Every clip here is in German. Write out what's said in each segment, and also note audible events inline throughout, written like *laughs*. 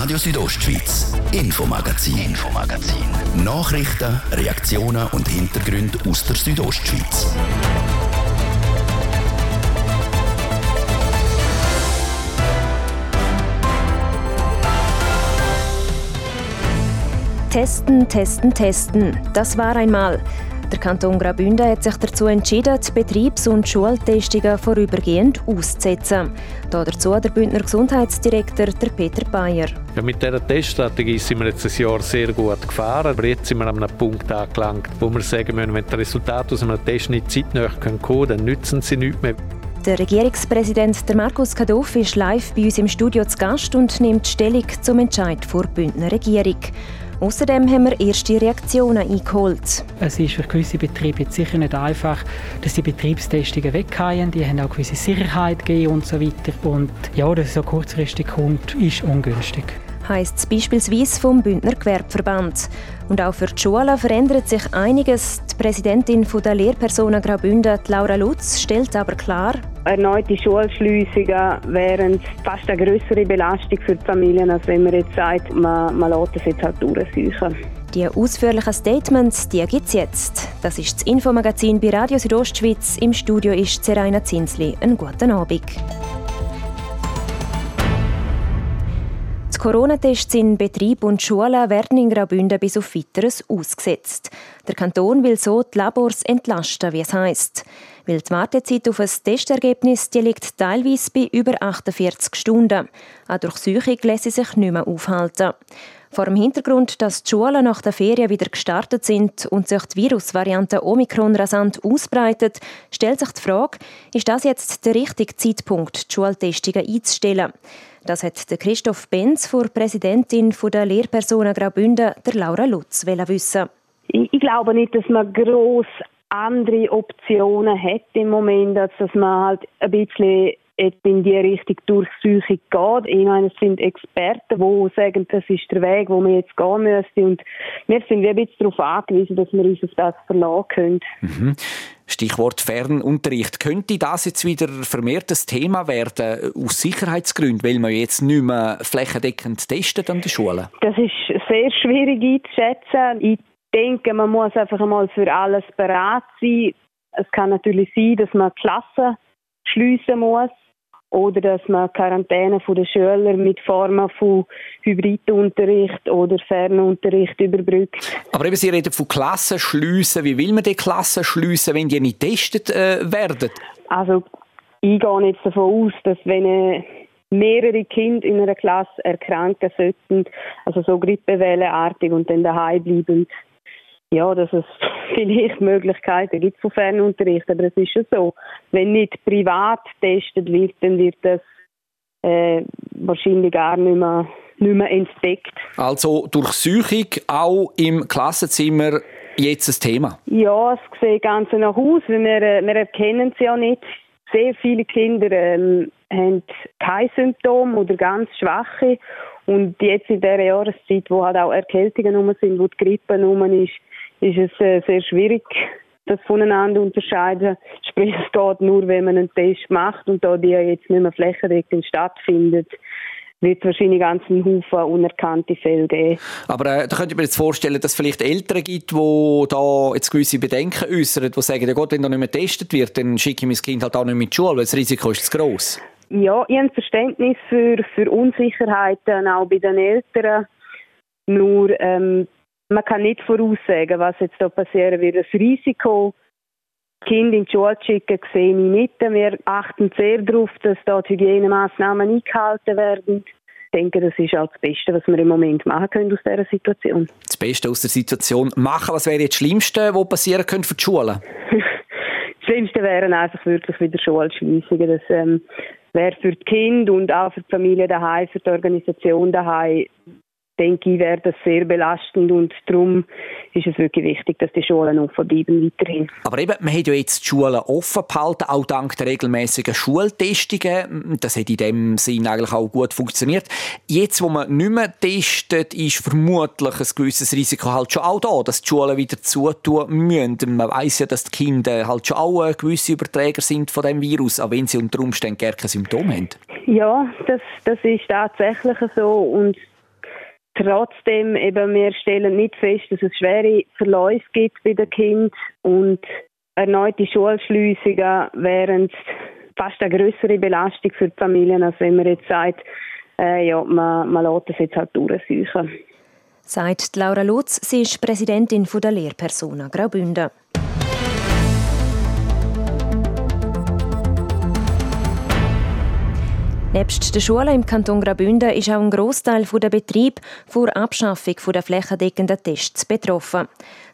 Radio Südostschweiz, Infomagazin, Infomagazin. Nachrichten, Reaktionen und Hintergründe aus der Südostschweiz. Testen, testen, testen. Das war einmal. Der Kanton Graubünden hat sich dazu entschieden, die Betriebs- und Schultestungen vorübergehend auszusetzen. Dazu der Bündner Gesundheitsdirektor der Peter Bayer. Ja, mit dieser Teststrategie sind wir jetzt ein Jahr sehr gut gefahren. Aber jetzt sind wir an einem Punkt angelangt, wo wir sagen müssen, wenn die Resultate aus einem Test nicht zeitnah kommen können, dann nützen sie nichts mehr. Der Regierungspräsident der Markus Kadoff ist live bei uns im Studio zu Gast und nimmt Stellung zum Entscheid vor der Bündner Regierung. Außerdem haben wir erste Reaktionen eingeholt. Es ist für gewisse Betriebe jetzt sicher nicht einfach, dass die Betriebstestungen wegfallen. Die haben auch gewisse Sicherheit gegeben und so weiter. Und ja, dass es so kurzfristig kommt, ist ungünstig heisst es beispielsweise vom Bündner Gewerbeverband. Und auch für die Schulen verändert sich einiges. Die Präsidentin der Lehrpersonen Graubünden, Laura Lutz, stellt aber klar, Erneute Schulschliessungen wären fast eine größere Belastung für die Familien, als wenn man jetzt sagt, man, man lässt das jetzt halt durchsuchen. Die ausführlichen Statements, die gibt es jetzt. Das ist das Infomagazin bei Radio Südostschweiz. Im Studio ist Seraina Zinsli. Einen guten Abend. Corona-Tests in Betrieb und Schulen werden in Graubünden bis auf Weiteres ausgesetzt. Der Kanton will so die Labors entlasten, wie es heisst. Weil die Wartezeit auf ein Testergebnis die liegt teilweise bei über 48 Stunden. Eine Durchsuchung lässt sich nicht mehr aufhalten. Vor dem Hintergrund, dass die Schulen nach der Ferien wieder gestartet sind und sich die Virusvariante Omikron rasant ausbreitet, stellt sich die Frage, ist das jetzt der richtige Zeitpunkt, die Schultestungen einzustellen? Das hat der Christoph Benz, vor Präsidentin der Lehrpersonen Graubünden, der Laura Lutz, wissen. Ich glaube nicht, dass man gross andere Optionen hat im Moment, als dass man halt ein bisschen in die Richtung Durchsuchung geht. Ich meine, es sind Experten, die sagen, das ist der Weg, wo man jetzt gehen müsste. Und wir sind ein bisschen darauf angewiesen, dass wir uns auf das verlassen können. Mhm. Stichwort Fernunterricht. Könnte das jetzt wieder vermehrt das Thema werden, aus Sicherheitsgründen, weil man jetzt nicht mehr flächendeckend testet an den Schulen? Das ist sehr schwierig einzuschätzen. Ich denke, man muss einfach einmal für alles bereit sein. Es kann natürlich sein, dass man Klassen schliessen muss oder dass man Quarantäne der Schüler mit Formen von Hybridunterricht oder Fernunterricht überbrückt. Aber eben, Sie reden von Klassen schliessen. Wie will man die Klassen schliessen, wenn die nicht getestet äh, werden? Also, ich gehe jetzt davon aus, dass wenn äh, mehrere Kinder in einer Klasse erkranken sollten, also so grippewellenartig und dann daheim bleiben, ja, dass es *laughs* vielleicht Möglichkeiten gibt von Fernunterricht, aber es ist schon so, wenn nicht privat getestet wird, dann wird das äh, wahrscheinlich gar nicht mehr, nicht mehr entdeckt. Also Durchsuchung auch im Klassenzimmer jetzt ein Thema? Ja, es sieht ganz nach aus, wir, äh, wir erkennen es ja nicht. Sehr viele Kinder ähm, haben keine Symptome oder ganz schwache und jetzt in dieser Jahreszeit, wo halt auch Erkältungen rum sind, wo die Grippe rum ist, ist es äh, sehr schwierig, das voneinander zu unterscheiden. Sprich, es geht nur, wenn man einen Test macht und da die jetzt nicht mehr flächendeckend stattfindet, wird es wahrscheinlich ganz einen Haufen unerkannte Fälle geben. Aber äh, da könnte ich mir jetzt vorstellen, dass es vielleicht Eltern gibt, die da jetzt gewisse Bedenken äußern, die sagen, ja Gott, wenn da nicht mehr getestet wird, dann schicke ich mein Kind halt auch nicht mit die Schule, weil das Risiko ist zu gross. Ja, ich habe Verständnis für, für Unsicherheiten, auch bei den Eltern. Nur ähm, man kann nicht voraussagen, was jetzt da passieren wird. Das Risiko, Kinder in die Schule zu schicken, sehe ich nicht. Wir achten sehr darauf, dass da die Hygienemaßnahmen eingehalten werden. Ich denke, das ist auch das Beste, was wir im Moment machen können aus dieser Situation. Das Beste aus der Situation machen? Was wäre jetzt das Schlimmste, was passieren könnte für die Schulen? *laughs* das Schlimmste wären einfach wirklich wieder Schulschliessungen. Das ähm, wäre für die Kinder und auch für die Familie daheim, für die Organisation daheim denke ich, wäre das sehr belastend und darum ist es wirklich wichtig, dass die Schulen offen bleiben weiterhin. Aber eben, man hat ja jetzt die Schulen offen gehalten, auch dank der regelmäßigen Schultestungen. Das hat in dem Sinn eigentlich auch gut funktioniert. Jetzt, wo man nicht mehr testet, ist vermutlich ein gewisses Risiko halt schon auch da, dass die Schulen wieder zutun müssen. Man weiß ja, dass die Kinder halt schon auch gewisse Überträger sind von dem Virus, auch wenn sie unter Umständen gar keine Symptome haben. Ja, das, das ist tatsächlich so und Trotzdem, eben, wir stellen nicht fest, dass es schwere Verläufe gibt bei den Kindern und erneute Schulschliessungen wären fast eine größere Belastung für die Familien, als wenn man jetzt sagt, äh, ja, man, man lässt das jetzt halt durchsuchen. Sagt Laura Lutz, sie ist Präsidentin der Lehrpersona Graubünden. Nebst den Schulen im Kanton Graubünden ist auch ein Großteil der Betrieb vor Abschaffung der flächendeckenden Tests betroffen.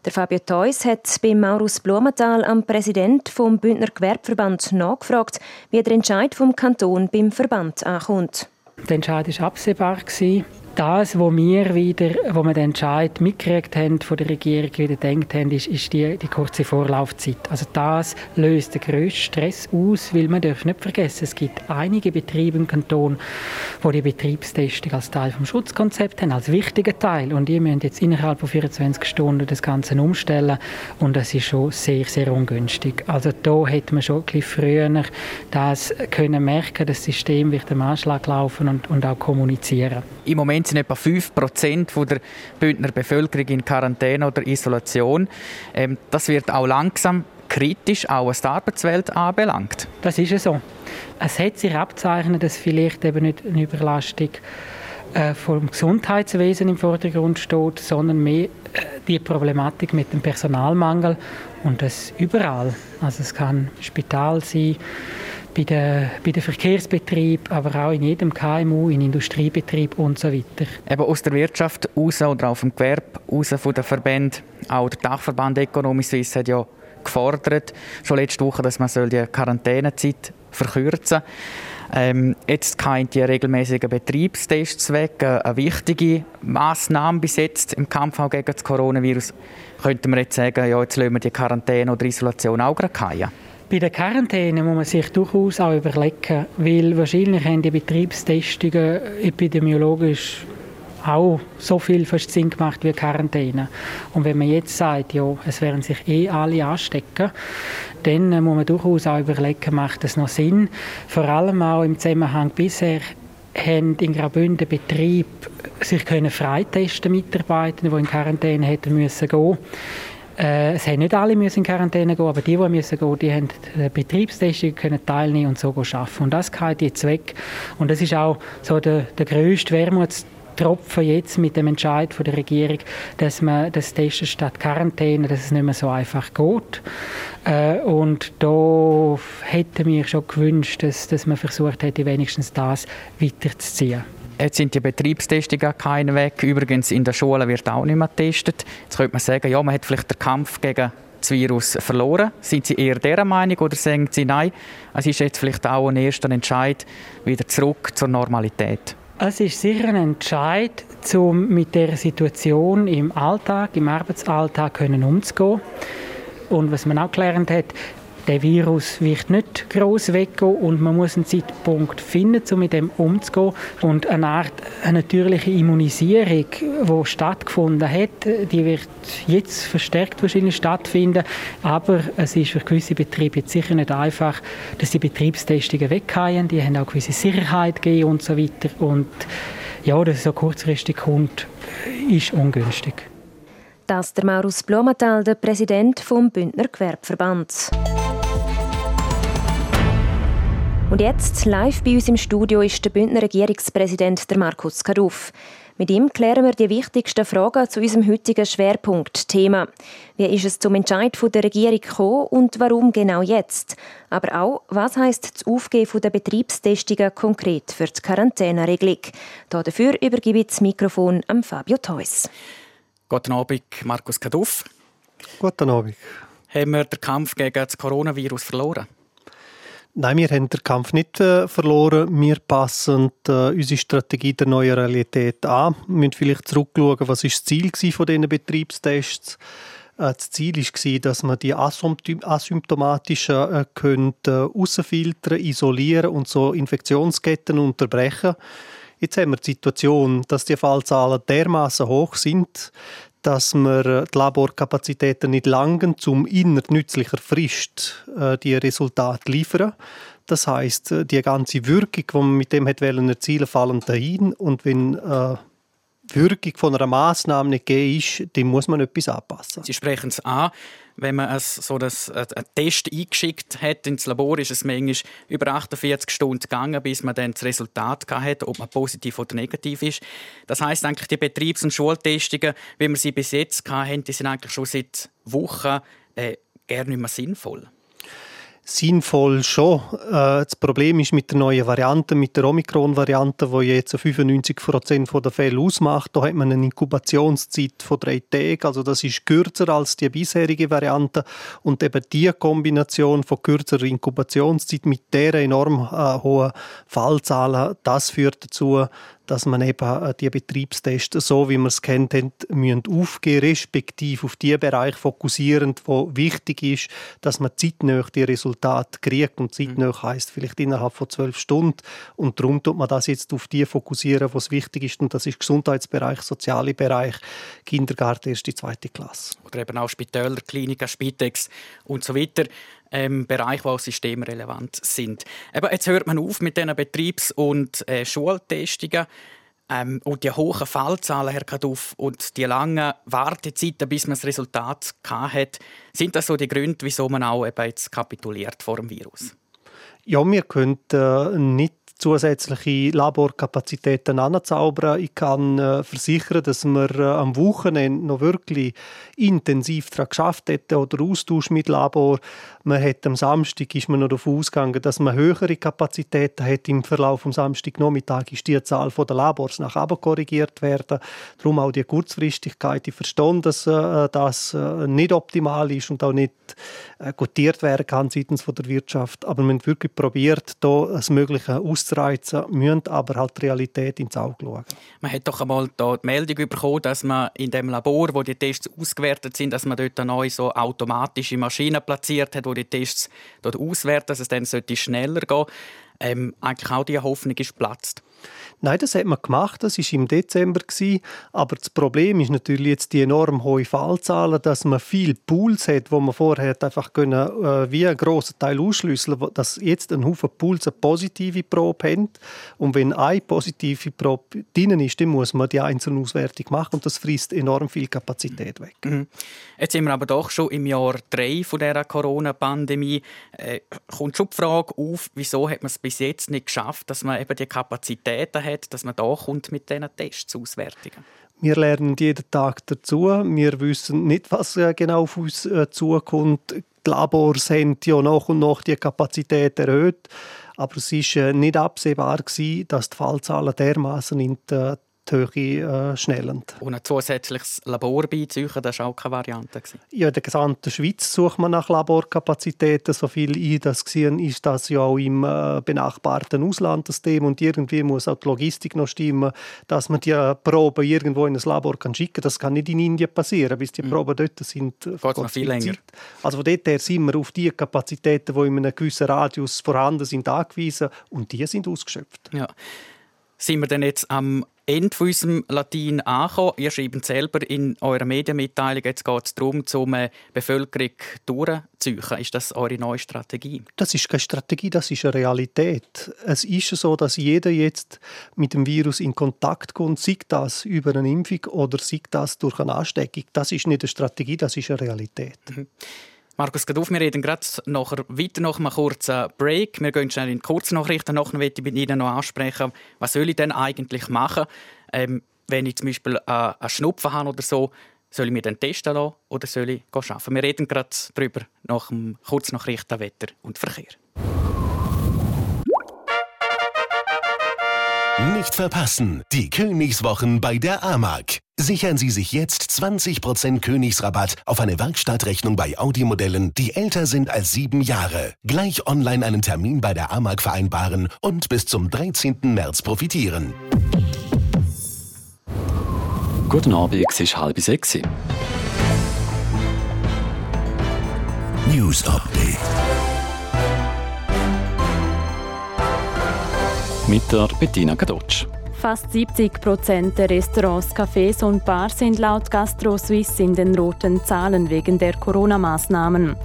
Der Fabio Theus hat bei Maurus Blumenthal am Präsident vom Bündner Gewerbeverband nachgefragt, wie der Entscheid vom Kanton beim Verband ankommt. Der Entscheid war absehbar das, was wir wieder, wo wir den Entscheid mitgekriegt haben von der Regierung, wieder gedacht haben, ist, ist die, die kurze Vorlaufzeit. Also das löst den grössten Stress aus, weil man darf nicht vergessen, es gibt einige Betriebe im Kanton, wo die Betriebstestung als Teil vom Schutzkonzept haben, als wichtiger Teil. Und die müssen jetzt innerhalb von 24 Stunden das Ganze umstellen und das ist schon sehr, sehr ungünstig. Also da hätte man schon ein bisschen früher das können merken, das System wird am Anschlag laufen und, und auch kommunizieren. Im Moment sind etwa 5% der Bündner Bevölkerung in Quarantäne oder Isolation. Ähm, das wird auch langsam kritisch, auch was die Arbeitswelt anbelangt. Das ist so. Es hat sich abzeichnet, dass vielleicht eben nicht eine Überlastung äh, vom Gesundheitswesen im Vordergrund steht, sondern mehr äh, die Problematik mit dem Personalmangel und das überall. Also es kann Spital sein, bei den, bei den Verkehrsbetrieben, aber auch in jedem KMU, in Industriebetrieb und so weiter. Eben aus der Wirtschaft raus oder auch vom Gewerbe raus von den Verbänden. Auch der Dachverband Economy Suisse hat ja gefordert, schon letzte Woche, dass man die Quarantänezeit verkürzen soll. Ähm, jetzt fallen die regelmäßigen Betriebstests weg. Eine wichtige Maßnahme bis jetzt im Kampf gegen das Coronavirus. Könnte man jetzt sagen, ja, jetzt lassen wir die Quarantäne oder Isolation auch gerade fallen? Bei der Quarantäne muss man sich durchaus auch überlegen, weil wahrscheinlich haben die Betriebstestungen epidemiologisch auch so viel fast Sinn gemacht wie Quarantäne. Und wenn man jetzt sagt, ja, es werden sich eh alle anstecken, dann muss man durchaus auch überlegen, macht das noch Sinn? Vor allem auch im Zusammenhang bisher haben in Graubünden Betrieb sich können freitesten Mitarbeiter, die in Quarantäne hätten müssen gehen äh, es haben nicht alle müssen in Quarantäne gehen, aber die, die müssen gehen, die haben die Betriebstestung können teilnehmen und so arbeiten. Und das geht jetzt weg. Und das ist auch so der, der grösste Wermutstropfen jetzt mit dem Entscheid von der Regierung, dass man das Testen statt Quarantäne, dass es nicht mehr so einfach geht. Äh, und da hätte mir schon gewünscht, dass, dass man versucht hätte, wenigstens das weiterzuziehen. Jetzt sind die Betriebstestungen keine weg. Übrigens in der Schule wird auch nicht mehr getestet. Jetzt könnte man sagen, ja, man hat vielleicht den Kampf gegen das Virus verloren. Sind Sie eher dieser Meinung oder sagen Sie, nein, es ist jetzt vielleicht auch ein erster Entscheid wieder zurück zur Normalität? Es ist sicher ein Entscheid, um mit der Situation im Alltag, im Arbeitsalltag können umzugehen. Und was man auch gelernt hat, der Virus wird nicht groß weggehen und man muss einen Zeitpunkt finden, um mit dem umzugehen. Und eine Art eine natürliche Immunisierung, die stattgefunden hat, die wird jetzt verstärkt wahrscheinlich stattfinden. Aber es ist für gewisse Betriebe jetzt sicher nicht einfach, dass die Betriebstestungen wegfallen. Die haben auch gewisse Sicherheit gegeben und so weiter. Und ja, dass es so kurzfristig kommt, ist ungünstig. Das ist der Maurus Blumenthal, der Präsident vom Bündner Gewerbeverband. Und jetzt live bei uns im Studio ist der Bündner Regierungspräsident der Markus Kaduff. Mit ihm klären wir die wichtigsten Fragen zu unserem heutigen Schwerpunktthema. Wie ist es zum Entscheid der Regierung gekommen und warum genau jetzt? Aber auch, was heisst das Aufgeben der Betriebstestungen konkret für die Quarantäneregelung? Dafür übergebe ich das Mikrofon an Fabio Theus. Guten Abend, Markus Kaduff. Guten Abend. Haben wir den Kampf gegen das Coronavirus verloren? Nein, wir haben den Kampf nicht äh, verloren. Wir passen äh, unsere Strategie der neuen Realität an. Wir müssen vielleicht zurückschauen, was ist das Ziel von diesen Betriebstests äh, Das Ziel war, dass man die asymptomatischen äh, herausfiltern, äh, isolieren und so Infektionsketten unterbrechen. Jetzt haben wir die Situation, dass die Fallzahlen dermaßen hoch sind, dass äh, die Laborkapazitäten nicht langen, um innerhalb nützlicher Frist äh, die Resultate liefern. Das heißt, äh, die ganze Wirkung, die man mit dem hat erzielen fallen dahin. Und wenn äh, Wirkung von einer Massnahme nicht gegeben ist, dem muss man etwas anpassen. Sie sprechen es an. Wenn man es, so das, einen Test eingeschickt hat ins Labor, ist es manchmal über 48 Stunden gegangen, bis man dann das Resultat hat, ob man positiv oder negativ ist. Das heißt eigentlich, die Betriebs- und Schultestungen, wie wir sie bis jetzt hatten, die sind eigentlich schon seit Wochen äh, gerne nicht mehr sinnvoll sinnvoll schon. Äh, das Problem ist mit der neuen Variante, mit der Omikron-Variante, die jetzt 95 Prozent der Fälle ausmacht, da hat man eine Inkubationszeit von drei Tagen. Also das ist kürzer als die bisherige Variante. Und eben die Kombination von kürzerer Inkubationszeit mit der enorm äh, hohen Fallzahlen, das führt dazu, dass man eben äh, die Betriebstests, so wie man es kennt, müssen aufgehen, respektive auf die Bereiche fokussieren, wo wichtig ist, dass man zeitnah die Resultate kriegt. Und zeitnah mhm. heisst vielleicht innerhalb von zwölf Stunden. Und darum tut man das jetzt auf die fokussieren, was wichtig ist. Und das ist Gesundheitsbereich, soziale Bereich, Kindergarten, erste, zweite Klasse. Oder eben auch Spitäler, Kliniken, Spitex und so weiter ähm, Bereiche, die auch systemrelevant sind. Eben, jetzt hört man auf mit diesen Betriebs- und äh, Schultestungen. Ähm, und die hohen Fallzahlen, Herr Kaduff, und die langen Wartezeiten, bis man das Resultat hat, sind das so die Gründe, wieso man auch eben jetzt kapituliert vor dem Virus? Ja, wir können äh, nicht zusätzliche Laborkapazitäten anzaubern. Ich kann äh, versichern, dass wir äh, am Wochenende noch wirklich intensiv daran geschafft hätten oder Austausch mit Labor. Man hat am Samstag ist man noch davon ausgegangen, dass man höhere Kapazitäten hat. Im Verlauf des Samstagnachmittag ist die Zahl der Labors nach oben korrigiert werden. Darum auch die Kurzfristigkeit. Ich verstehe, dass äh, das äh, nicht optimal ist und auch nicht äh, gutiert werden kann seitens von der Wirtschaft. Aber man hat wirklich probiert, da das Mögliche auszureizen, müssen aber halt die Realität ins Auge schauen. Man hat doch einmal die Meldung bekommen, dass man in dem Labor, wo die Tests ausgewertet sind, dass man dort neue so automatische Maschine platziert hat, wo die Tests dort auswerten, dass es dann schneller gehen sollte. Ähm, eigentlich auch die Hoffnung ist platzt. Nein, das hat man gemacht, das war im Dezember. Aber das Problem ist natürlich jetzt die enorm hohe Fallzahlen, dass man viele Pools hat, wo man vorher einfach können, äh, wie einen grossen Teil ausschlüsseln dass jetzt ein Haufen Pools eine positive Probe haben. Und wenn eine positive Probe drin ist, dann muss man die einzelne Auswertung machen und das frisst enorm viel Kapazität weg. Mhm. Jetzt sind wir aber doch schon im Jahr 3 von dieser Corona-Pandemie. Äh, kommt schon die Frage auf, wieso hat man es bis jetzt nicht geschafft, dass man eben die Kapazitäten hat, dass man da kommt mit diesen Tests Auswertungen? Wir lernen jeden Tag dazu. Wir wissen nicht, was äh, genau auf uns äh, zukommt. Die Labors haben ja nach und nach die Kapazität erhöht. Aber es war äh, nicht absehbar, dass die Fallzahlen dermaßen in die Höhe äh, schnellend. Und ein zusätzliches Labor beizufügen, das war auch keine Variante? Ja, in der gesamten Schweiz sucht man nach Laborkapazitäten. So viel ich das gesehen ist das ja auch im äh, benachbarten Ausland das Thema. Und irgendwie muss auch die Logistik noch stimmen, dass man die Proben irgendwo in ein Labor kann schicken kann. Das kann nicht in Indien passieren, bis die mhm. Proben dort sind. Äh, Geht noch viel länger. Zeit. Also von dort her sind wir auf die Kapazitäten, die in einem gewissen Radius vorhanden sind, angewiesen. Und die sind ausgeschöpft. Ja. Sind wir denn jetzt am Ende von unserem Latin angekommen. Ihr schreibt selber in eurer Medienmitteilung, jetzt geht es darum, um die Bevölkerung durchzuziehen. Ist das eure neue Strategie? Das ist keine Strategie, das ist eine Realität. Es ist so, dass jeder jetzt mit dem Virus in Kontakt kommt, sei das über eine Impfung oder sei das durch eine Ansteckung. Das ist nicht eine Strategie, das ist eine Realität. Mhm. Markus Gaduff, wir reden gerade nachher weiter nach einem kurzen Break. Wir gehen schnell in die Kurznachrichten. Nachher möchte ich mit Ihnen noch ansprechen, was soll ich denn eigentlich machen, ähm, wenn ich zum Beispiel äh, einen Schnupfen habe oder so. Soll ich mir den testen lassen oder soll ich arbeiten? Wir reden gerade darüber nach dem Kurznachrichten Wetter und Verkehr. Nicht verpassen, die Königswochen bei der AMAG. Sichern Sie sich jetzt 20% Königsrabatt auf eine Werkstattrechnung bei Audi-Modellen, die älter sind als sieben Jahre. Gleich online einen Termin bei der AMAG vereinbaren und bis zum 13. März profitieren. Guten Abend, es ist halb sechs. News Update. Mit der Bettina Gadotsch. Fast 70 Prozent der Restaurants, Cafés und Bars sind laut Gastro Suisse in den roten Zahlen wegen der Corona-Maßnahmen.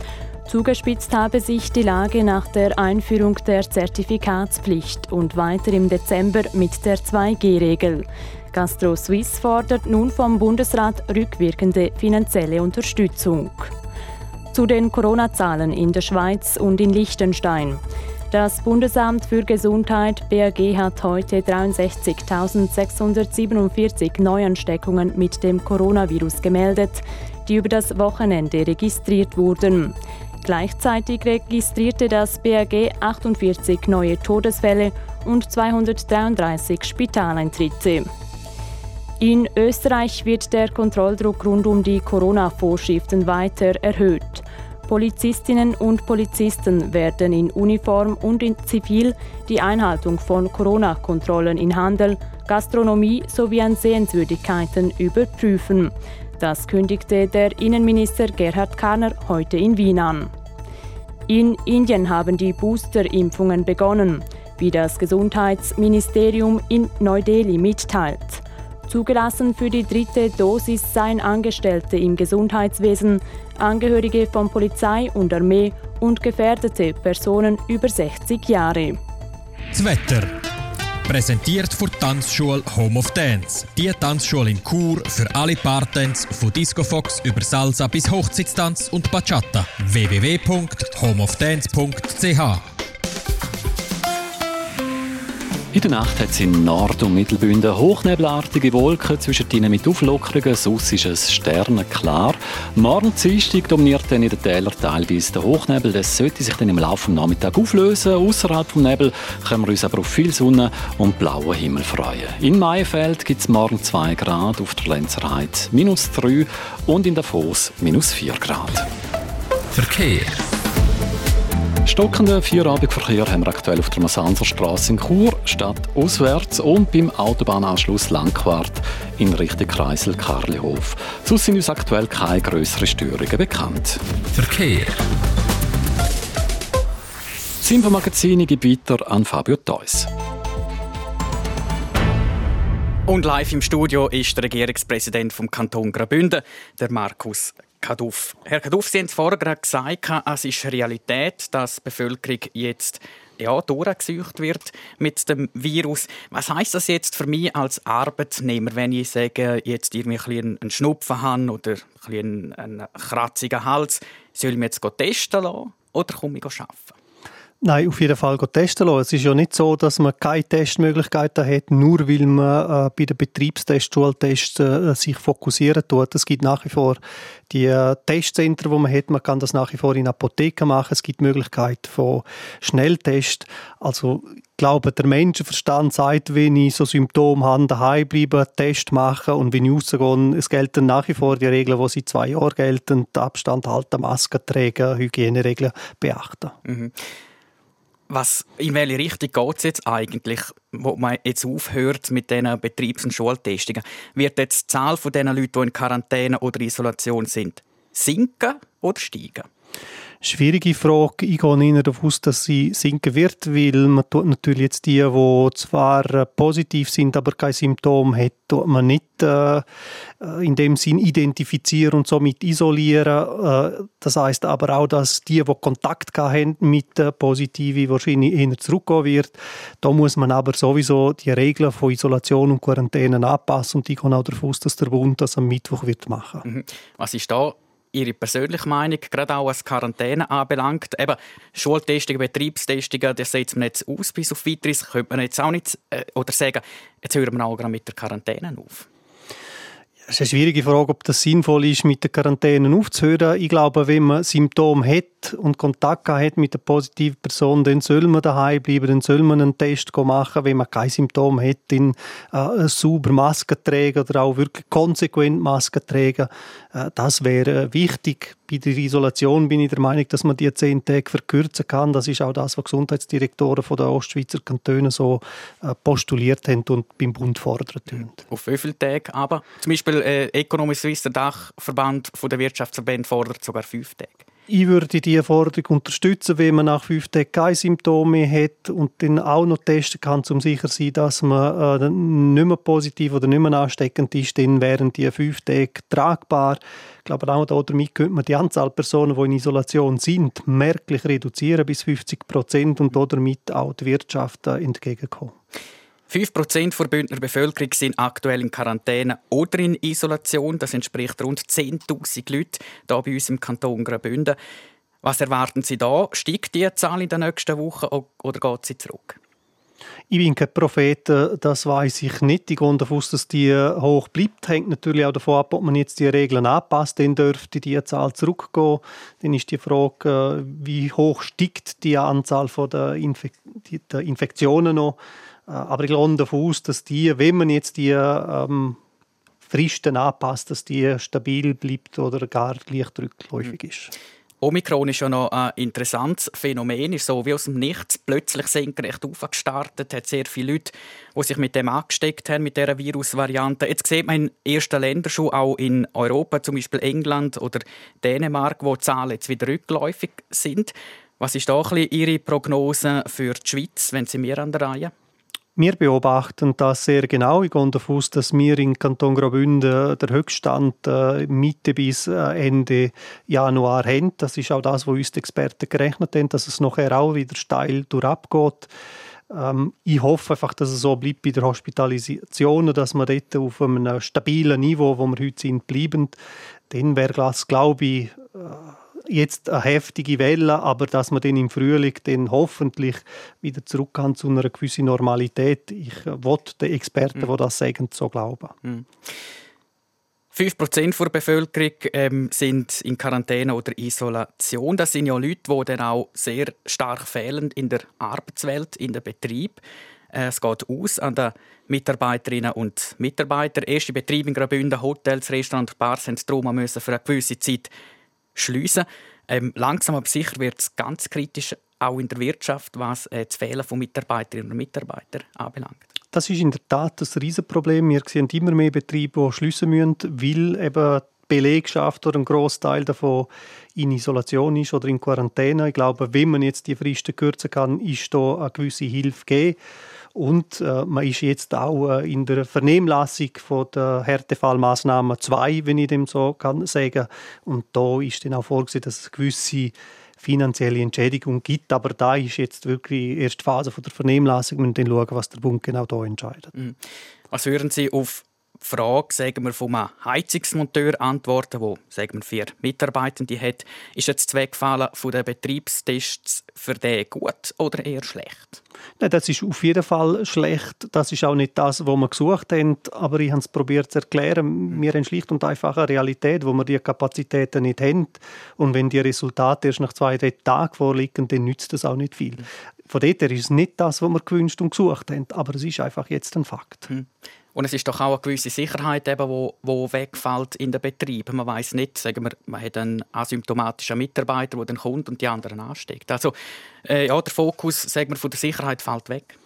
Zugespitzt habe sich die Lage nach der Einführung der Zertifikatspflicht und weiter im Dezember mit der 2G-Regel. Gastro Suisse fordert nun vom Bundesrat rückwirkende finanzielle Unterstützung. Zu den Corona-Zahlen in der Schweiz und in Liechtenstein. Das Bundesamt für Gesundheit BAG hat heute 63.647 Neuansteckungen mit dem Coronavirus gemeldet, die über das Wochenende registriert wurden. Gleichzeitig registrierte das BAG 48 neue Todesfälle und 233 Spitaleintritte. In Österreich wird der Kontrolldruck rund um die Corona-Vorschriften weiter erhöht. Polizistinnen und Polizisten werden in Uniform und in Zivil die Einhaltung von Corona-Kontrollen in Handel, Gastronomie sowie an Sehenswürdigkeiten überprüfen. Das kündigte der Innenminister Gerhard Karner heute in Wien an. In Indien haben die Booster-Impfungen begonnen, wie das Gesundheitsministerium in Neu-Delhi mitteilt. Zugelassen für die dritte Dosis seien Angestellte im Gesundheitswesen, Angehörige von Polizei und Armee und gefährdete Personen über 60 Jahre. Das Wetter. Präsentiert von Tanzschule Home of Dance. Die Tanzschule in Chur für alle Partens von Disco Fox über Salsa bis Hochzeitstanz und Bachata. www.homeofdance.ch in der Nacht hat es in Nord- und Mittelbünden hochnebelartige Wolken, zwischen denen mit Auflockerungen, sonst ist es sternenklar. Morgen Dienstag dominiert dann in den Tälern teilweise der Hochnebel. Das sollte sich dann im Laufe des Nachmittags auflösen. Außerhalb des Nebel können wir uns aber auf viel Sonne und blauen Himmel freuen. In Maifeld gibt es morgen 2 Grad, auf der Lenzerheide minus 3 und in der Foss minus 4 Grad. Verkehr. Stockenden Feierabendverkehr haben wir aktuell auf der Masanserstraße in Chur, Stadt auswärts und beim Autobahnanschluss Langquart in Richtung Kreisel Karlihof. Sonst sind uns aktuell keine grösseren Störungen bekannt. Verkehr. Das Infomagazin gibt weiter an Fabio Theus. Und live im Studio ist der Regierungspräsident vom Kanton Graubünden, der Markus Kaduff. Herr Kaduff, Sie haben es vorher gerade gesagt, es ist Realität, dass die Bevölkerung jetzt ja, durchgesucht wird mit dem Virus. Was heißt das jetzt für mich als Arbeitnehmer, wenn ich sage, jetzt irgendwie einen Schnupfen habe oder einen, einen kratzigen Hals? Soll ich mich jetzt testen lassen oder komme ich arbeiten? Nein, auf jeden Fall testen lassen. Es ist ja nicht so, dass man keine Testmöglichkeiten hat, nur weil man äh, bei den Betriebstests, Schultests äh, sich fokussieren tut. Es gibt nach wie vor die äh, Testzentren, die man hat. Man kann das nach wie vor in Apotheken machen. Es gibt die Möglichkeit von Schnelltests. Also ich glaube, der Menschenverstand sagt, wenn ich so Symptome habe, daheim bleiben, Test machen und wenn ich rausgehe, es gelten nach wie vor die Regeln, die seit zwei Jahren gelten, Abstand halten, Masken tragen, Hygieneregeln beachten. Mhm. Was, in welche Richtung geht es jetzt eigentlich, wo man jetzt aufhört mit diesen Betriebs- und Schultestungen? Wird jetzt die Zahl von den Leuten, die in Quarantäne oder Isolation sind, sinken oder steigen? Schwierige Frage. Ich gehe eher davon aus, dass sie sinken wird, weil man tut natürlich jetzt die, die zwar positiv sind, aber kein Symptom haben, tut man nicht äh, in dem Sinn identifizieren und somit isolieren. Äh, das heißt aber auch, dass die, die Kontakt haben mit äh, Positiven, wahrscheinlich eher zurückgehen wird. Da muss man aber sowieso die Regeln von Isolation und Quarantäne anpassen und ich gehe auch davon aus, dass der Bund das am Mittwoch wird machen. Mhm. Was ist da Ihre persönliche Meinung, gerade auch was Quarantäne anbelangt. Eben, Schultestungen, Betriebstestungen, das setzt man jetzt aus bis auf weiteres. Könnte man jetzt auch nicht äh, oder sagen, jetzt hören wir auch gerade mit der Quarantäne auf. Es ist eine schwierige Frage, ob das sinnvoll ist, mit der Quarantäne aufzuhören. Ich glaube, wenn man Symptome hat und Kontakt hat mit der positiven Person, dann soll man daheim bleiben, dann soll man einen Test machen. Wenn man keine Symptome hat, dann äh, sauber Masken tragen oder auch wirklich konsequent Masken tragen. Äh, das wäre wichtig. Bei der Isolation bin ich der Meinung, dass man die zehn Tage verkürzen kann. Das ist auch das, was Gesundheitsdirektoren von der Ostschweizer Kantone so äh, postuliert haben und beim Bund fordern. Auf wie viele Tage aber? Zum Beispiel äh, Economy Suisse, der Dachverband der Wirtschaftsverbände, fordert sogar fünf Tage. Ich würde diese Forderung unterstützen, wenn man nach fünf Tagen keine Symptome hat und dann auch noch testen kann, um sicher zu sein, dass man äh, nicht mehr positiv oder nicht mehr ansteckend ist, dann wären die fünf Tage tragbar. Ich glaube, auch damit könnte man die Anzahl Personen, die in Isolation sind, merklich reduzieren bis 50 Prozent und damit auch die Wirtschaft äh, entgegenkommen. 5% der Bündner Bevölkerung sind aktuell in Quarantäne oder in Isolation. Das entspricht rund 10.000 Leute hier bei uns im Kanton Graubünden. Was erwarten Sie da? Steigt die Zahl in den nächsten Wochen oder geht sie zurück? Ich bin kein Prophet, äh, das weiß ich nicht. Ich gehe davon aus, dass die hoch bleibt. Hängt natürlich auch davon ab, ob man jetzt die Regeln anpasst. Dann dürfte die Zahl zurückgehen. Dann ist die Frage, äh, wie hoch steigt die Anzahl der, der Infektionen noch. Äh, aber ich gehe davon aus, dass die, wenn man jetzt die ähm, Fristen anpasst, dass die stabil bleibt oder gar leicht rückläufig ist. Omikron ist ja noch ein interessantes Phänomen, ist so wie aus dem Nichts plötzlich senkrecht aufgestartet, hat sehr viele Leute, die sich mit dem angesteckt haben, mit dieser Virusvariante. Jetzt sieht man in ersten Ländern schon, auch in Europa, zum Beispiel England oder Dänemark, wo die Zahlen jetzt wieder rückläufig sind. Was ist da Ihre Prognose für die Schweiz, wenn Sie mir an der Reihe? Wir beobachten das sehr genau. Ich gehe davon aus, dass wir in Kanton Graubünden den Höchststand äh, Mitte bis äh, Ende Januar haben. Das ist auch das, was uns die Experten gerechnet haben, dass es nachher auch wieder steil durchabgeht. Ähm, ich hoffe einfach, dass es so bleibt bei der Hospitalisation, dass wir dort auf einem stabilen Niveau, wo wir heute sind, bleiben. Dann wäre das, glaube ich, äh, jetzt eine heftige Welle, aber dass man dann im Frühling dann hoffentlich wieder zurück kann zu einer gewissen Normalität. Ich wollte den Experten, mhm. die das sagen, so glauben. Mhm. 5% der Bevölkerung ähm, sind in Quarantäne oder Isolation. Das sind ja Leute, die dann auch sehr stark fehlen in der Arbeitswelt, in der Betrieb. Äh, es geht aus an den Mitarbeiterinnen und Mitarbeiter. Erste Betriebe in Graubünden, Hotels, Restaurants, Bars haben darum müssen für eine gewisse Zeit schliessen. Ähm, langsam aber sicher wird es ganz kritisch, auch in der Wirtschaft, was äh, das Fehlen von Mitarbeiterinnen und Mitarbeitern anbelangt. Das ist in der Tat ein Riesenproblem. Wir sehen immer mehr Betriebe, die schließen müssen, weil eben Belegschaft oder ein Großteil davon in Isolation ist oder in Quarantäne. Ich glaube, wenn man jetzt die Fristen kürzen kann, ist da eine gewisse Hilfe gegeben. Und äh, man ist jetzt auch äh, in der Vernehmlassung von der Härtefallmaßnahme 2, wenn ich dem so kann sagen. Und da ist dann auch vorgesehen, dass es gewisse finanzielle Entschädigung gibt. Aber da ist jetzt wirklich die erste Phase von der Vernehmlassung. Wir müssen dann schauen, was der Bund genau da entscheidet. Mhm. Was hören Sie auf Frage sagen wir, von einem Heizungsmonteur antworten, der sagen wir, vier Mitarbeitende hat. Ist jetzt das Wegfallen der Betriebstests für den gut oder eher schlecht? Nein, das ist auf jeden Fall schlecht. Das ist auch nicht das, was wir gesucht haben. Aber ich habe es probiert zu erklären. Wir haben schlicht und einfach eine Realität, wo wir die Kapazitäten nicht haben. Und wenn die Resultate erst nach zwei, drei Tagen vorliegen, dann nützt das auch nicht viel. Von dort her ist es nicht das, was wir gewünscht und gesucht haben. Aber es ist einfach jetzt ein Fakt. Hm. Und es ist doch auch eine gewisse Sicherheit, eben, wo, wo wegfällt in den Betrieben. Man weiß nicht, sagen wir, man hat einen asymptomatischen Mitarbeiter, der dann kommt und die anderen ansteckt. Also äh, ja, der Fokus, sagen wir, von der Sicherheit fällt weg.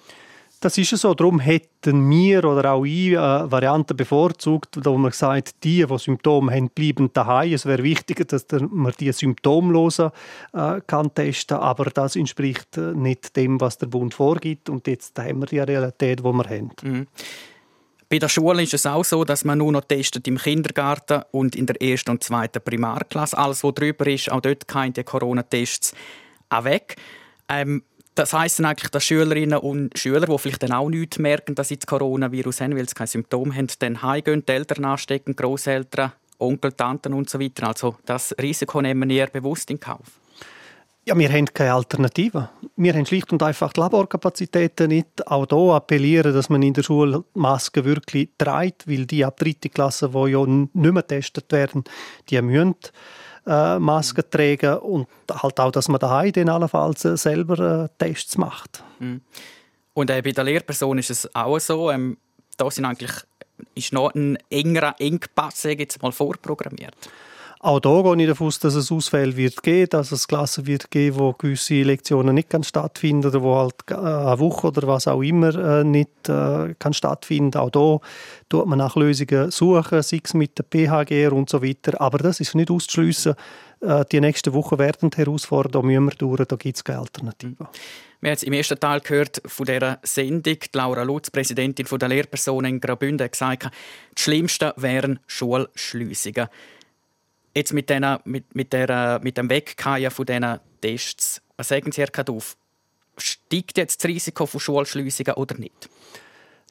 Das ist so. Darum hätten wir oder auch ich äh, Varianten bevorzugt, wo man sagt, die, die Symptome haben, bleiben daheim. Es wäre wichtiger, dass man die symptomlosen äh, kann testen, aber das entspricht äh, nicht dem, was der Bund vorgibt. Und jetzt haben wir die Realität, die wir haben. Mhm. Bei der Schule ist es auch so, dass man nur noch testet im Kindergarten und in der ersten und zweiten Primarklasse. Alles, was drüber ist, auch dort keine Corona-Tests weg. Ähm, das heisst dann eigentlich, dass Schülerinnen und Schüler, die vielleicht dann auch nichts merken, dass sie das Coronavirus haben, weil sie keine Symptome haben, dann heimgehen, die Eltern anstecken, Großeltern, Onkel, Tanten und so. Also das Risiko nehmen wir eher bewusst in Kauf. Ja, wir haben keine Alternative. Wir haben schlicht und einfach die Laborkapazitäten nicht. Auch hier appellieren, dass man in der Schule Masken wirklich trägt, weil die ab dritte Klasse, die ja nicht mehr getestet werden, die müssen äh, Masken tragen und halt auch, dass man daheim dann allenfalls selber äh, Tests macht. Mhm. Und äh, bei der Lehrperson ist es auch so, ähm, da sind eigentlich, ist noch ein engerer Engpass jetzt mal vorprogrammiert. Auch da gehe ich davon aus, dass es Ausfälle wird geben, dass es Klassen wird geben, wo gewisse Lektionen nicht stattfinden oder wo halt äh, eine Woche oder was auch immer äh, nicht äh, kann stattfinden. Auch da tut man nach Lösungen suchen, sei es mit der PHG und so weiter. Aber das ist nicht auszuschliessen. Die nächsten Wochen werden die Herausforderungen, da müssen wir durch, da gibt es keine Alternative. Wir haben jetzt im ersten Teil gehört von dieser Sendung, Laura Lutz, Präsidentin der Lehrpersonen in Graubünden, hat gesagt, das Schlimmste wären Schulschliessungen. Jetzt mit, den, mit, mit, der, mit dem Wegkehren von diesen Tests, was sagen Sie, Herr Kaduff? Steigt jetzt das Risiko von Schulschliessungen oder nicht?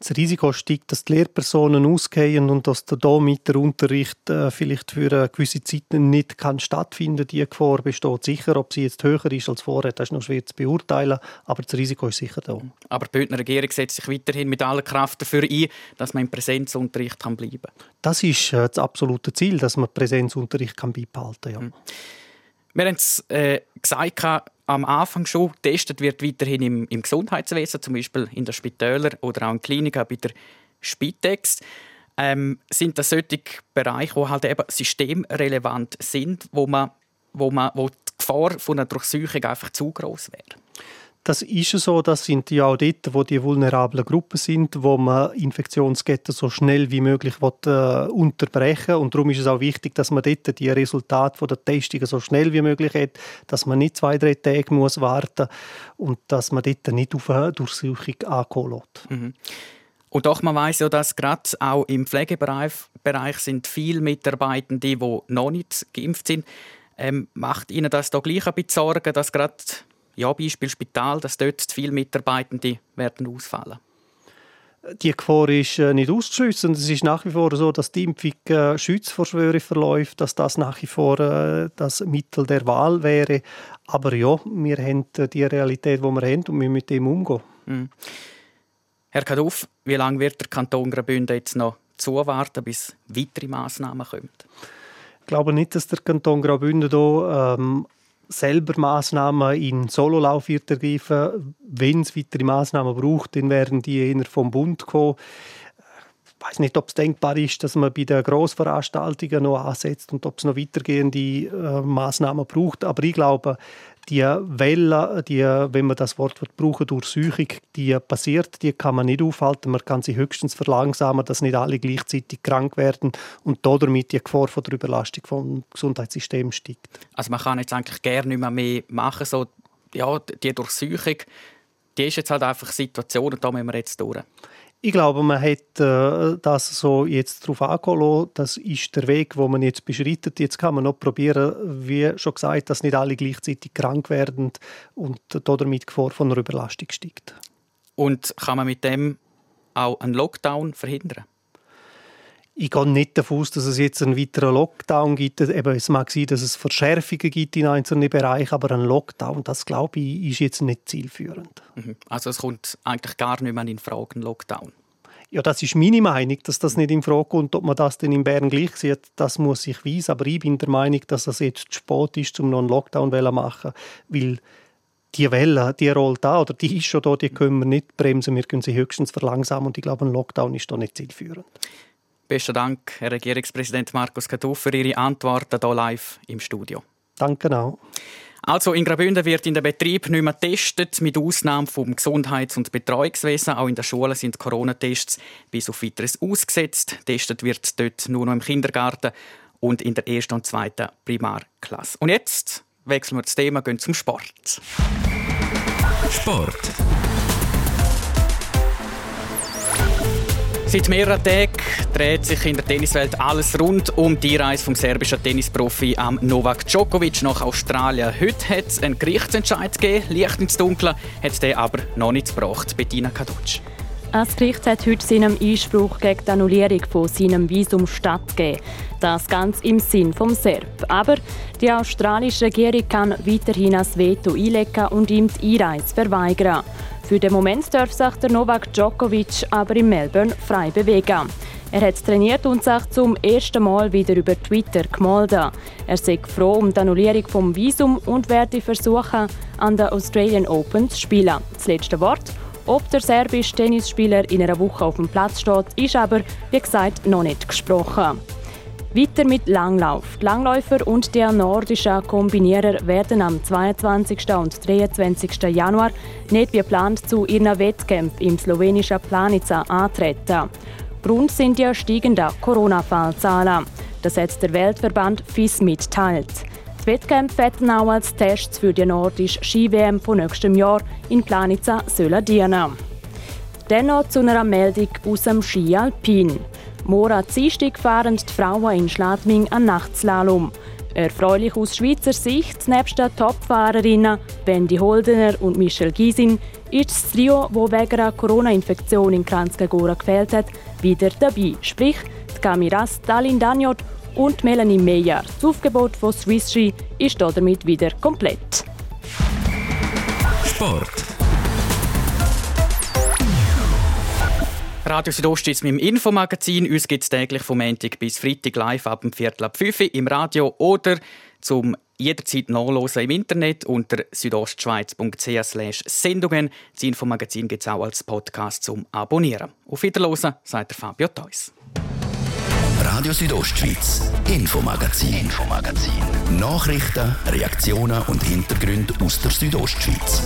Das Risiko steigt, dass die Lehrpersonen ausgehen und dass der da mit der Unterricht äh, vielleicht für eine gewisse Zeit nicht kann stattfinden Die Gefahr besteht sicher. Ob sie jetzt höher ist als vorher, das ist noch schwer zu beurteilen, aber das Risiko ist sicher da. Aber die Bündner Regierung setzt sich weiterhin mit aller Kraft dafür ein, dass man im Präsenzunterricht kann bleiben kann. Das ist äh, das absolute Ziel, dass man Präsenzunterricht kann beibehalten kann. Ja. Mhm. Wir haben es äh, gesagt, am Anfang schon, getestet wird weiterhin im, im Gesundheitswesen, zum Beispiel in den Spitälern oder auch in Kliniken bei der Spitex. Ähm, sind das solche Bereiche, die halt eben systemrelevant sind, wo, man, wo, man, wo die Gefahr von einer Durchsuchung einfach zu groß wäre? Das ist so, das sind ja auch dort, wo die vulnerablen Gruppen sind, wo man Infektionsketten so schnell wie möglich will, äh, unterbrechen Und darum ist es auch wichtig, dass man dort die Resultate der Testungen so schnell wie möglich hat, dass man nicht zwei, drei Tage muss warten und dass man dort nicht auf eine Durchsuchung ankommen mhm. Und doch, man weiß ja, dass gerade auch im Pflegebereich Bereich sind viele Mitarbeitende, die noch nicht geimpft sind. Ähm, macht Ihnen das da gleich ein bisschen Sorgen, dass gerade ja, Beispiel Spital, dass dort zu viele Mitarbeitende werden ausfallen die Gefahr ist äh, nicht auszuschließen. Es ist nach wie vor so, dass die Impfung äh, Schutz vor Schwöre verläuft, dass das nach wie vor äh, das Mittel der Wahl wäre. Aber ja, wir haben die Realität, die wir haben und wir mit dem umgehen. Mhm. Herr Kaduff, wie lange wird der Kanton Graubünden jetzt noch zuwarten, bis weitere Massnahmen kommen? Ich glaube nicht, dass der Kanton Graubünden hier ähm, selber Maßnahmen in Sololauf wird ergreifen. Wenn es weitere Maßnahmen braucht, dann werden die eher vom Bund kommen. Ich weiß nicht, ob es denkbar ist, dass man bei den Grossveranstaltungen noch ansetzt und ob es noch weitergehende äh, Maßnahmen braucht. Aber ich glaube, die Welle, die, wenn man das Wort brauchen, Durchsuchung, die passiert, die kann man nicht aufhalten. Man kann sie höchstens verlangsamen, dass nicht alle gleichzeitig krank werden und damit die Gefahr von der Überlastung vom Gesundheitssystem steigt. Also man kann jetzt eigentlich gerne nicht mehr, mehr machen. So, ja, die Durchsuchung, die ist jetzt halt einfach Situation und da müssen wir jetzt durch. Ich glaube, man hat äh, das so jetzt darauf angekommen. Das ist der Weg, wo man jetzt beschreitet. Jetzt kann man noch probieren, wie schon gesagt, dass nicht alle gleichzeitig krank werden und damit die Gefahr von einer Überlastung steigt. Und kann man mit dem auch einen Lockdown verhindern? Ich gehe nicht davon aus, dass es jetzt einen weiteren Lockdown gibt. Eben, es mag sein, dass es Verschärfungen gibt in einzelnen Bereichen, aber ein Lockdown, das glaube ich, ist jetzt nicht zielführend. Mhm. Also es kommt eigentlich gar nicht mehr in Frage, ein Lockdown? Ja, das ist meine Meinung, dass das nicht in Frage kommt. Ob man das denn in Bern gleich sieht, das muss ich weisen. Aber ich bin der Meinung, dass es jetzt spät ist, um noch einen Lockdown zu machen, weil die Welle, die rollt da oder die ist schon da, die können wir nicht bremsen, wir können sie höchstens verlangsamen und ich glaube, ein Lockdown ist da nicht zielführend. Besten Dank, Herr Regierungspräsident Markus Katuff, für Ihre Antworten hier live im Studio. Danke auch. Also in Graubünden wird in der Betrieb nicht mehr getestet, mit Ausnahme vom Gesundheits- und Betreuungswesen. Auch in der Schule sind Corona-Tests bis auf weiteres ausgesetzt. Testet wird dort nur noch im Kindergarten und in der ersten und zweiten Primarklasse. Und jetzt wechseln wir das Thema, gehen zum Sport. Sport. Seit mehreren Tagen dreht sich in der Tenniswelt alles rund um die Reise vom serbischen Tennisprofi Novak Djokovic nach Australien. Heute hat es einen Gerichtsentscheid gegeben, Licht ins Dunkle, hat der aber noch nicht gebracht. Bettina Kadutsch. Das Gericht hat heute seinem Einspruch gegen die Annullierung von seinem Visum stattgegeben. Das ganz im Sinn vom Serb. Aber die australische Regierung kann weiterhin das Veto einlegen und ihm die Einreise verweigern. Für den Moment darf sich der Novak Djokovic aber in Melbourne frei bewegen. Er hat trainiert und sich zum ersten Mal wieder über Twitter gemeldet. Er sei froh um die Annullierung vom Visum und werde versuchen, an der Australian Open zu spielen. Das letzte Wort. Ob der serbische Tennisspieler in einer Woche auf dem Platz steht, ist aber, wie gesagt, noch nicht gesprochen. Weiter mit Langlauf. Die Langläufer und der nordische Kombinierer werden am 22. und 23. Januar nicht wie geplant zu ihren Wettkämpfen im slowenischen Planica antreten. Grund sind die steigenden Corona-Fallzahlen. Das hat der Weltverband FIS mitteilt. Die Wettkämpfe werden auch als Tests für die nordische Ski-WM von nächstem Jahr in Planica dienen. Dennoch zu einer Meldung aus dem Ski Alpin. Mora Dienstag fahren die Frauen in Schladming an Nachtslalom. Erfreulich aus Schweizer Sicht, nebst den Topfahrerinnen Wendy Holdener und Michelle Gysin, ist das Trio, das wegen einer Corona-Infektion in Kranzkagora gefehlt hat, wieder dabei. Sprich, die Camiras Dalin Daniot und Melanie Meyer. Das Aufgebot von Swiss Ski ist damit wieder komplett. Sport. Radio Südost ist mit dem Infomagazin. Uns gibt es täglich vom Montag bis Freitag live ab dem Viertel ab 5 Uhr im Radio oder zum jederzeit nachlesen im Internet unter südostschweiz.ch Sendungen. Das Infomagazin gibt es auch als Podcast zum Abonnieren. Auf Wiederhören, sagt Fabio Theus. Radio Südostschweiz, Infomagazin, Infomagazin. Nachrichten, Reaktionen und Hintergründe aus der Südostschweiz.